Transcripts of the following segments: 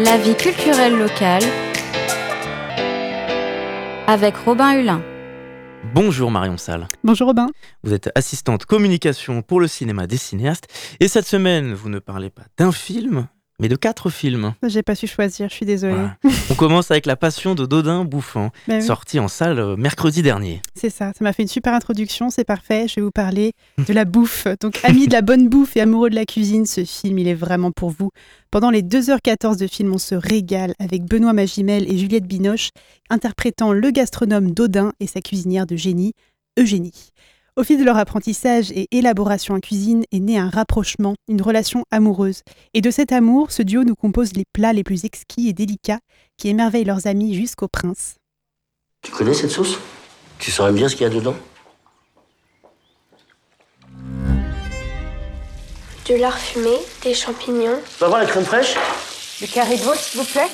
La vie culturelle locale avec Robin Hulin. Bonjour Marion Salle. Bonjour Robin. Vous êtes assistante communication pour le cinéma des cinéastes et cette semaine, vous ne parlez pas d'un film, mais de quatre films. J'ai pas su choisir, je suis désolée. Voilà. On commence avec La Passion de Dodin Bouffant, Bah oui, sorti en salle euh, mercredi dernier. c'est ça, ça m'a fait une super introduction, c'est parfait. Je vais vous parler de la bouffe. Donc, amis de la bonne bouffe et amoureux de la cuisine, ce film, il est vraiment pour vous. Pendant les 2h14 de film, on se régale avec Benoît Magimel et Juliette Binoche, interprétant le gastronome Dodin et sa cuisinière de génie, Eugénie. Au fil de leur apprentissage et élaboration en cuisine est né un rapprochement, une relation amoureuse. Et de cet amour, ce duo nous compose les plats les plus exquis et délicats qui émerveillent leurs amis jusqu'au prince. Tu connais cette sauce? Tu saurais bien ce qu'il y a dedans? Du lard fumé, des champignons, Tu vas voir la crème fraîche? Du carré de veau, s'il vous plaît.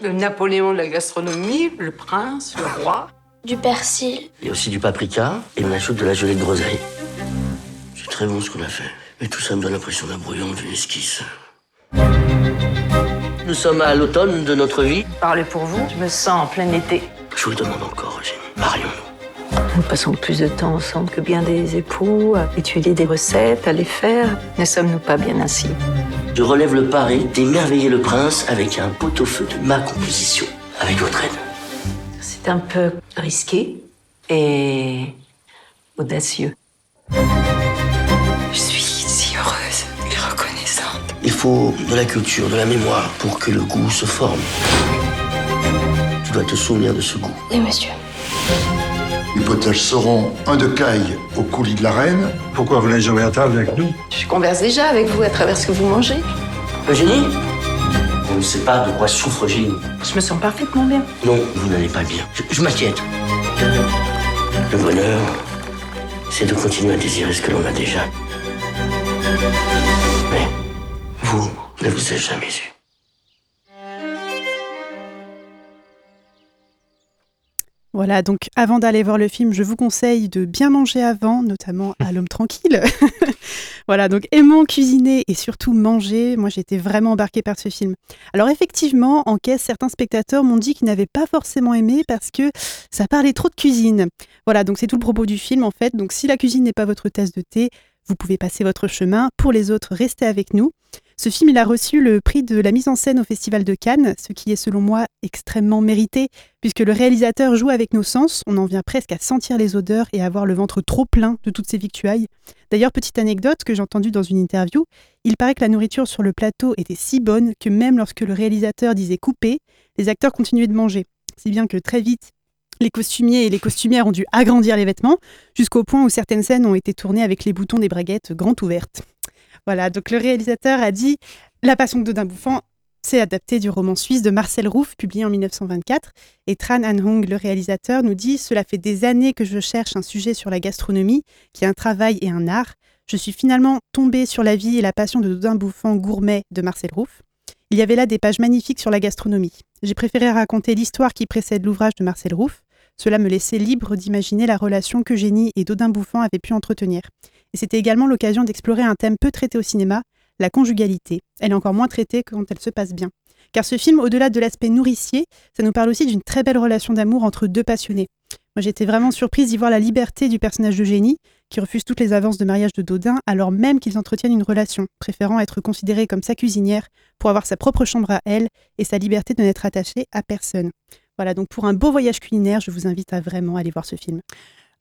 Le Napoléon de la gastronomie, le prince, le roi. Du persil, Il y a aussi du paprika et on ajoute de la gelée de groseille. C'est très bon ce qu'on a fait. Mais tout ça me donne l'impression d'un brouillon d'une esquisse. Nous sommes à l'automne de notre vie. Parlez pour vous, je me sens en plein été. Je vous le demande encore, Eugénie. Marions-nous. Nous passons plus de temps ensemble que bien des époux, à étudier des recettes, à les faire. Ne sommes-nous pas bien ainsi? Je relève le pari d'émerveiller le prince avec un pot-au-feu de ma composition. Avec votre aide. C'est un peu risqué et audacieux. Je suis si heureuse et reconnaissante. Il faut de la culture, de la mémoire pour que le goût se forme. Tu dois te souvenir de ce goût. oui monsieur. Les potages seront un de caille au coulis de la reine. Pourquoi vous n'êtes jamais à table avec nous? Je converse déjà avec vous à travers ce que vous mangez. Eugénie? On ne sait pas de quoi souffre Eugénie. Je me sens parfaitement bien. Non, vous n'allez pas bien. Je, je m'inquiète. Le bonheur, c'est de continuer à désirer ce que l'on a déjà. Mais vous ne vous êtes jamais eu. Voilà, donc avant d'aller voir le film, je vous conseille de bien manger avant, notamment à l'homme tranquille. voilà, donc aimons cuisiner et surtout manger. Moi, été vraiment embarquée par ce film. Alors effectivement, en caisse, certains spectateurs m'ont dit qu'ils n'avaient pas forcément aimé parce que ça parlait trop de cuisine. Voilà, donc c'est tout le propos du film en fait. Donc si la cuisine n'est pas votre tasse de thé, vous pouvez passer votre chemin. Pour les autres, restez avec nous. Ce film, il a reçu le prix de la mise en scène au Festival de Cannes, ce qui est selon moi extrêmement mérité, puisque le réalisateur joue avec nos sens, on en vient presque à sentir les odeurs et à avoir le ventre trop plein de toutes ces victuailles. D'ailleurs, petite anecdote que j'ai entendue dans une interview, il paraît que la nourriture sur le plateau était si bonne que même lorsque le réalisateur disait couper, les acteurs continuaient de manger. Si bien que très vite, les costumiers et les costumières ont dû agrandir les vêtements, jusqu'au point où certaines scènes ont été tournées avec les boutons des braguettes grand ouvertes. Voilà, donc le réalisateur a dit La Passion de Dodin Bouffant, c'est adapté du roman suisse de Marcel Rouff, publié en 1924. Et Tran Hong, le réalisateur, nous dit Cela fait des années que je cherche un sujet sur la gastronomie, qui est un travail et un art. Je suis finalement tombée sur la vie et la passion de Dodin Bouffant gourmet de Marcel Rouff. Il y avait là des pages magnifiques sur la gastronomie. J'ai préféré raconter l'histoire qui précède l'ouvrage de Marcel Rouff. Cela me laissait libre d'imaginer la relation qu'Eugénie et Dodin Bouffant avaient pu entretenir. Et c'était également l'occasion d'explorer un thème peu traité au cinéma, la conjugalité. Elle est encore moins traitée quand elle se passe bien. Car ce film, au-delà de l'aspect nourricier, ça nous parle aussi d'une très belle relation d'amour entre deux passionnés. Moi, j'étais vraiment surprise d'y voir la liberté du personnage d'Eugénie, qui refuse toutes les avances de mariage de Dodin, alors même qu'ils entretiennent une relation, préférant être considérée comme sa cuisinière pour avoir sa propre chambre à elle et sa liberté de n'être attachée à personne. Voilà, donc pour un beau voyage culinaire, je vous invite à vraiment aller voir ce film.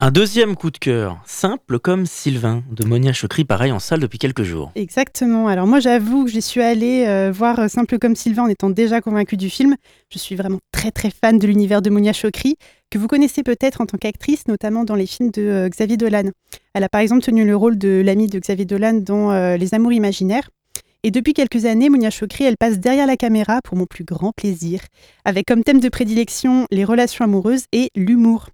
Un deuxième coup de cœur, simple comme Sylvain, de Monia Chokri, pareil en salle depuis quelques jours. Exactement. Alors moi, j'avoue que j'y suis allée euh, voir euh, Simple comme Sylvain en étant déjà convaincue du film. Je suis vraiment très très fan de l'univers de Monia Chokri, que vous connaissez peut-être en tant qu'actrice, notamment dans les films de euh, Xavier Dolan. Elle a par exemple tenu le rôle de l'amie de Xavier Dolan dans Les Amours imaginaires. Et depuis quelques années, Monia Chokri, elle passe derrière la caméra pour mon plus grand plaisir, avec comme thème de prédilection les relations amoureuses et l'humour.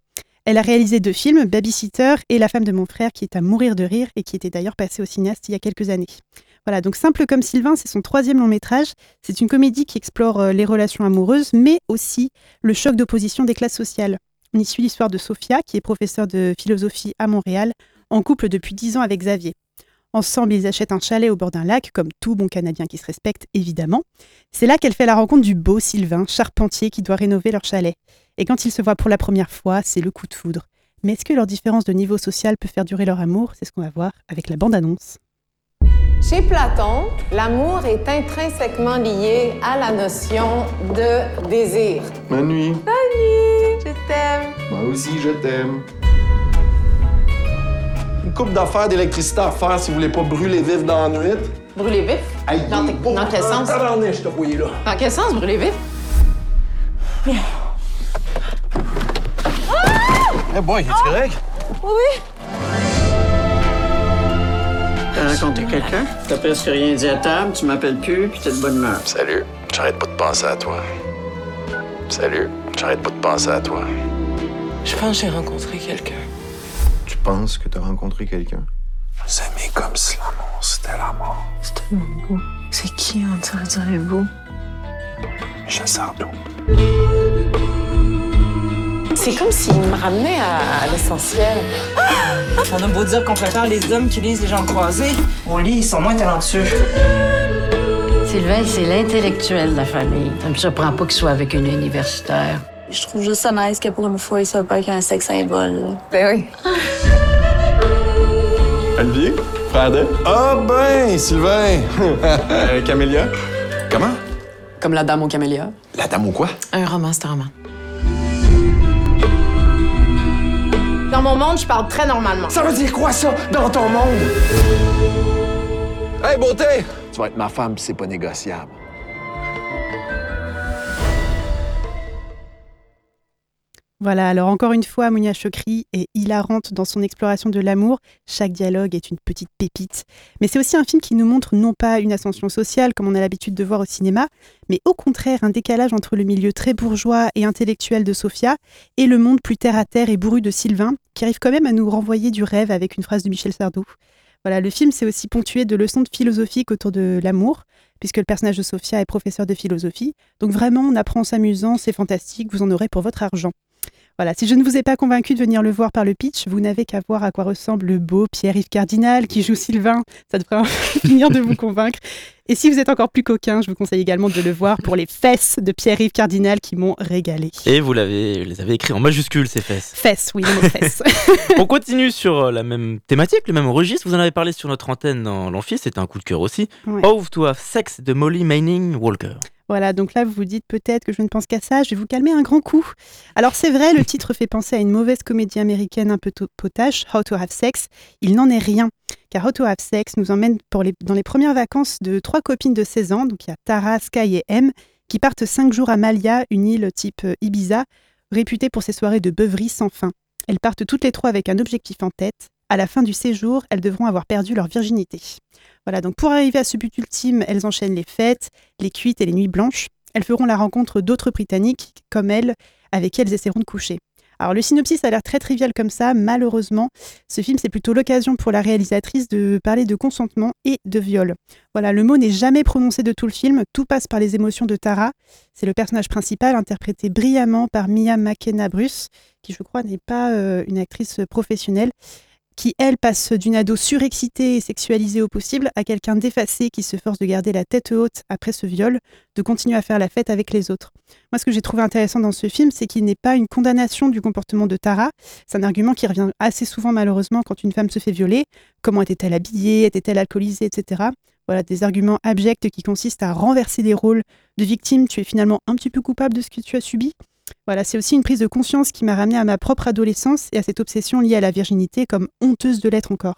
Elle a réalisé deux films, Babysitter et La femme de mon frère, qui est à mourir de rire et qui était d'ailleurs passé au cinéaste il y a quelques années. Voilà, donc Simple comme Sylvain, c'est son troisième long métrage. C'est une comédie qui explore euh, les relations amoureuses, mais aussi le choc d'opposition des classes sociales. On y suit l'histoire de Sophia, qui est professeure de philosophie à Montréal, en couple depuis dix ans avec Xavier. Ensemble, ils achètent un chalet au bord d'un lac, comme tout bon Canadien qui se respecte, évidemment. C'est là qu'elle fait la rencontre du beau Sylvain, charpentier, qui doit rénover leur chalet. Et quand ils se voient pour la première fois, c'est le coup de foudre. Mais est-ce que leur différence de niveau social peut faire durer leur amour? C'est ce qu'on va voir avec la bande-annonce. Chez Platon, l'amour est intrinsèquement lié à la notion de désir. Ma nuit. Salut, je t'aime. Moi aussi, je t'aime. Une coupe d'affaires d'électricité à faire si vous voulez pas brûler vif dans la nuit? Brûler vif? Aïe, Dans, tes- dans quel sens? Je te voyais là. Dans quel sens brûler vif? Eh boy, es-tu correct? T'as rencontré quelqu'un? T'as presque rien dit à table, tu m'appelles plus, puis t'es de bonne humeur. Salut, j'arrête pas de penser à toi. Salut, j'arrête pas de penser à toi. Je pense que j'ai rencontré quelqu'un. Tu penses que t'as rencontré quelqu'un? S'aimer comme si l'amour, c'était la mort. C'est tellement beau. C'est qui on dirait dirait beau? Je Sardou. C'est comme s'il me ramenait à, à l'essentiel. On a beau dire qu'on préfère les hommes qui lisent les gens croisés. On lit, ils sont moins talentueux. Sylvain, c'est l'intellectuel de la famille. Ça me surprend pas qu'il soit avec une universitaire. Je trouve juste ça nice que pour une fois, il soit pas qu'un sexe symbole. Ben oui. Olivier? Frère de? Ah ben, Sylvain! Euh, Camélia? Comment? Comme la dame au camélia. La dame ou quoi? Un roman, c'est un roman. Dans mon monde, je parle très normalement. Ça veut dire quoi, ça, dans ton monde? Hey, beauté! Tu vas être ma femme, c'est pas négociable. Voilà, alors encore une fois, Monia Chokri est hilarante dans son exploration de l'amour. Chaque dialogue est une petite pépite. Mais c'est aussi un film qui nous montre non pas une ascension sociale comme on a l'habitude de voir au cinéma, mais au contraire un décalage entre le milieu très bourgeois et intellectuel de Sophia et le monde plus terre-à-terre et bourru de Sylvain, qui arrive quand même à nous renvoyer du rêve avec une phrase de Michel Sardou. Voilà, le film s'est aussi ponctué de leçons de philosophique autour de l'amour, puisque le personnage de Sophia est professeur de philosophie. Donc vraiment, on apprend en s'amusant, c'est fantastique, vous en aurez pour votre argent. Voilà, si je ne vous ai pas convaincu de venir le voir par le pitch, vous n'avez qu'à voir à quoi ressemble le beau Pierre-Yves Cardinal qui joue Sylvain. Ça devrait finir de vous convaincre. Et si vous êtes encore plus coquin, je vous conseille également de le voir pour les fesses de Pierre-Yves Cardinal qui m'ont régalé. Et vous l'avez, les avez écrits en majuscule, ces fesses. Fesses, oui, le mot fesses. On continue sur euh, la même thématique, le même registre. Vous en avez parlé sur notre antenne dans l'amphi, c'était un coup de cœur aussi. Ouais. Oath to have sex de Molly Manning Walker. Voilà, donc là, vous vous dites peut-être que je ne pense qu'à ça, je vais vous calmer un grand coup. Alors, c'est vrai, le titre fait penser à une mauvaise comédie américaine un peu potache, How to Have Sex. Il n'en est rien, car How to Have Sex nous emmène dans les premières vacances de trois copines de 16 ans, donc il y a Tara, Sky et M, qui partent cinq jours à Malia, une île type euh, Ibiza, réputée pour ses soirées de beuverie sans fin. Elles partent toutes les trois avec un objectif en tête. À la fin du séjour, elles devront avoir perdu leur virginité. Voilà, donc pour arriver à ce but ultime, elles enchaînent les fêtes, les cuites et les nuits blanches. Elles feront la rencontre d'autres Britanniques comme elles, avec qui elles essaieront de coucher. Alors le synopsis a l'air très trivial comme ça, malheureusement, ce film c'est plutôt l'occasion pour la réalisatrice de parler de consentement et de viol. Voilà, le mot n'est jamais prononcé de tout le film, tout passe par les émotions de Tara. C'est le personnage principal interprété brillamment par Mia McKenna Bruce, qui je crois n'est pas euh, une actrice professionnelle qui, elle, passe d'une ado surexcitée et sexualisée au possible à quelqu'un d'effacé qui se force de garder la tête haute après ce viol, de continuer à faire la fête avec les autres. Moi, ce que j'ai trouvé intéressant dans ce film, c'est qu'il n'est pas une condamnation du comportement de Tara. C'est un argument qui revient assez souvent, malheureusement, quand une femme se fait violer. Comment était-elle habillée? Était-elle alcoolisée? Etc. Voilà, des arguments abjects qui consistent à renverser les rôles de victime. Tu es finalement un petit peu coupable de ce que tu as subi. Voilà, c'est aussi une prise de conscience qui m'a ramené à ma propre adolescence et à cette obsession liée à la virginité comme honteuse de l'être encore.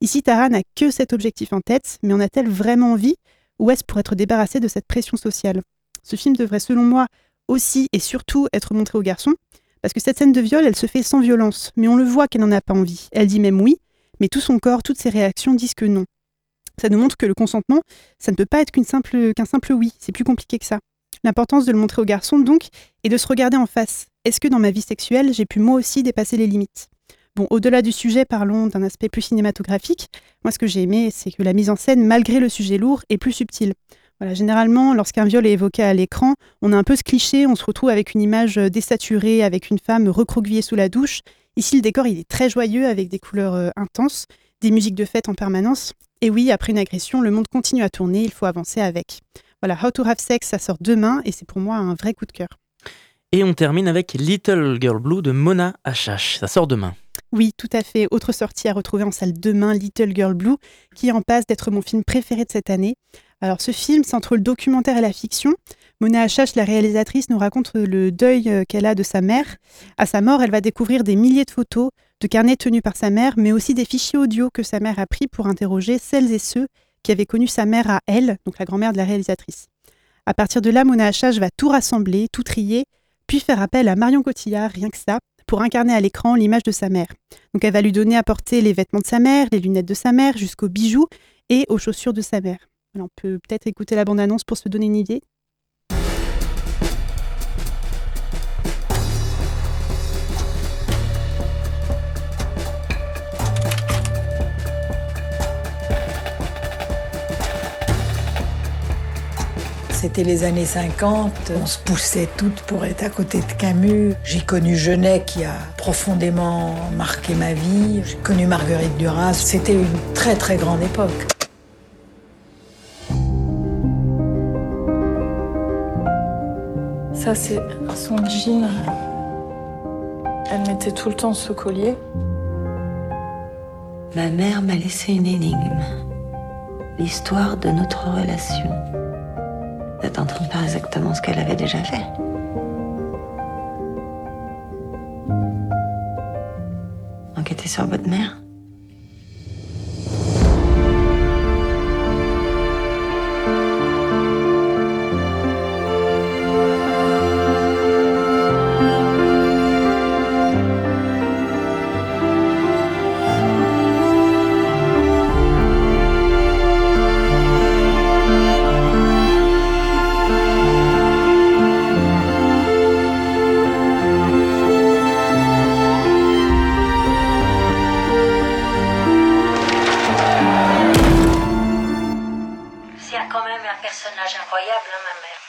Ici, Tara n'a que cet objectif en tête, mais en a-t-elle vraiment envie ou est-ce pour être débarrassée de cette pression sociale? Ce film devrait, selon moi, aussi et surtout être montré aux garçons, parce que cette scène de viol, elle se fait sans violence, mais on le voit qu'elle n'en a pas envie. Elle dit même oui, mais tout son corps, toutes ses réactions disent que non. Ça nous montre que le consentement, ça ne peut pas être qu'une simple, qu'un simple oui, c'est plus compliqué que ça. L'importance de le montrer aux garçons, donc, est de se regarder en face. Est-ce que dans ma vie sexuelle, j'ai pu moi aussi dépasser les limites? Bon, au-delà du sujet, parlons d'un aspect plus cinématographique. Moi, ce que j'ai aimé, c'est que la mise en scène, malgré le sujet lourd, est plus subtile. Voilà, généralement, lorsqu'un viol est évoqué à l'écran, on a un peu ce cliché, on se retrouve avec une image désaturée, avec une femme recroquevillée sous la douche. Ici, le décor, il est très joyeux, avec des couleurs euh, intenses, des musiques de fête en permanence. Et oui, après une agression, le monde continue à tourner, il faut avancer avec. Voilà, How to Have Sex, ça sort demain et c'est pour moi un vrai coup de cœur. Et on termine avec Little Girl Blue de Mona Achache. Ça sort demain. Oui, tout à fait. Autre sortie à retrouver en salle demain, Little Girl Blue, qui en passe d'être mon film préféré de cette année. Alors ce film, c'est entre le documentaire et la fiction. Mona Achache, la réalisatrice, nous raconte le deuil euh, qu'elle a de sa mère. À sa mort, elle va découvrir des milliers de photos, de carnets tenus par sa mère, mais aussi des fichiers audio que sa mère a pris pour interroger celles et ceux qui avaient connu sa mère à elle, donc la grand-mère de la réalisatrice. À partir de là, Mona Achache va tout rassembler, tout trier, puis faire appel à Marion Cotillard, rien que ça, pour incarner à l'écran l'image de sa mère. Donc elle va lui donner à porter les vêtements de sa mère, les lunettes de sa mère, jusqu'aux bijoux et aux chaussures de sa mère. On peut peut-être écouter la bande-annonce pour se donner une idée. C'était les années 50, on se poussait toutes pour être à côté de Camus. J'ai connu Genet qui a profondément marqué ma vie. J'ai connu Marguerite Duras. C'était une très très grande époque. Ça, c'est son jean. Elle mettait tout le temps ce collier. Ma mère m'a laissé une énigme. L'histoire de notre relation. Êtes en train exactement ce qu'elle avait déjà fait. Enquêter sur votre mère personnage incroyable, hein, ma mère.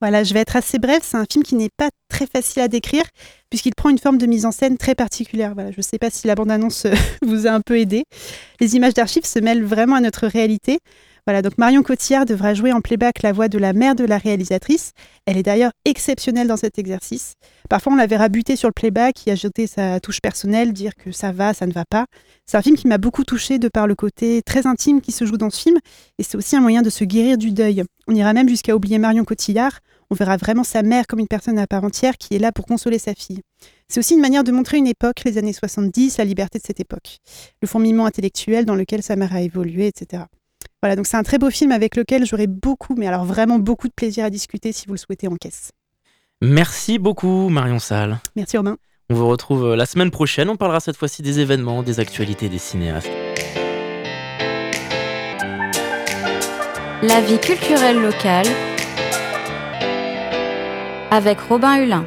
Voilà, je vais être assez bref. C'est un film qui n'est pas très facile à décrire puisqu'il prend une forme de mise en scène très particulière. Voilà, je ne sais pas si la bande-annonce euh, vous a un peu aidé. Les images d'archives se mêlent vraiment à notre réalité. Voilà, donc Marion Cotillard devra jouer en playback la voix de la mère de la réalisatrice. Elle est d'ailleurs exceptionnelle dans cet exercice. Parfois, on la verra buter sur le playback, y ajouter sa touche personnelle, dire que ça va, ça ne va pas. C'est un film qui m'a beaucoup touchée de par le côté très intime qui se joue dans ce film, et c'est aussi un moyen de se guérir du deuil. On ira même jusqu'à oublier Marion Cotillard. On verra vraiment sa mère comme une personne à part entière qui est là pour consoler sa fille. C'est aussi une manière de montrer une époque, les années 70, la liberté de cette époque, le fourmillement intellectuel dans lequel sa mère a évolué, etc. Voilà, donc c'est un très beau film avec lequel j'aurai beaucoup, mais alors vraiment beaucoup de plaisir à discuter si vous le souhaitez en caisse. Merci beaucoup Marion Salle. Merci Romain. On vous retrouve euh, la semaine prochaine. On parlera cette fois-ci des événements, des actualités des cinéastes. La vie culturelle locale avec Robin Hulin.